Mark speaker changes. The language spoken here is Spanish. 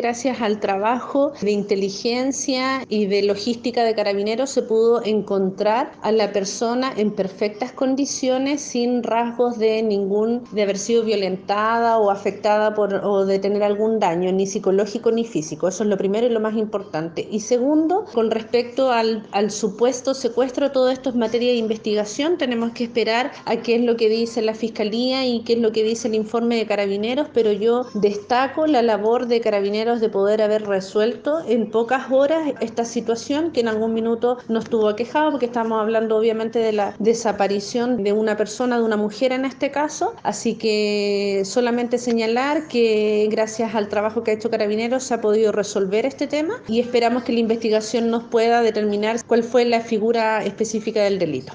Speaker 1: Gracias al trabajo de inteligencia y de logística de carabineros se pudo encontrar a la persona en perfectas condiciones, sin rasgos de ningún de haber sido violentada o afectada por o de tener algún daño, ni psicológico ni físico. Eso es lo primero y lo más importante. Y segundo, con respecto al, al supuesto secuestro, todo esto es materia de investigación. Tenemos que esperar a qué es lo que dice la fiscalía y qué es lo que dice el informe de carabineros, pero yo destaco la labor de carabineros de poder haber resuelto en pocas horas esta situación que en algún minuto nos tuvo quejado, porque estamos hablando obviamente de la desaparición de una persona, de una mujer en este caso. Así que solamente señalar que gracias al trabajo que ha hecho Carabineros se ha podido resolver este tema y esperamos que la investigación nos pueda determinar cuál fue la figura específica del delito.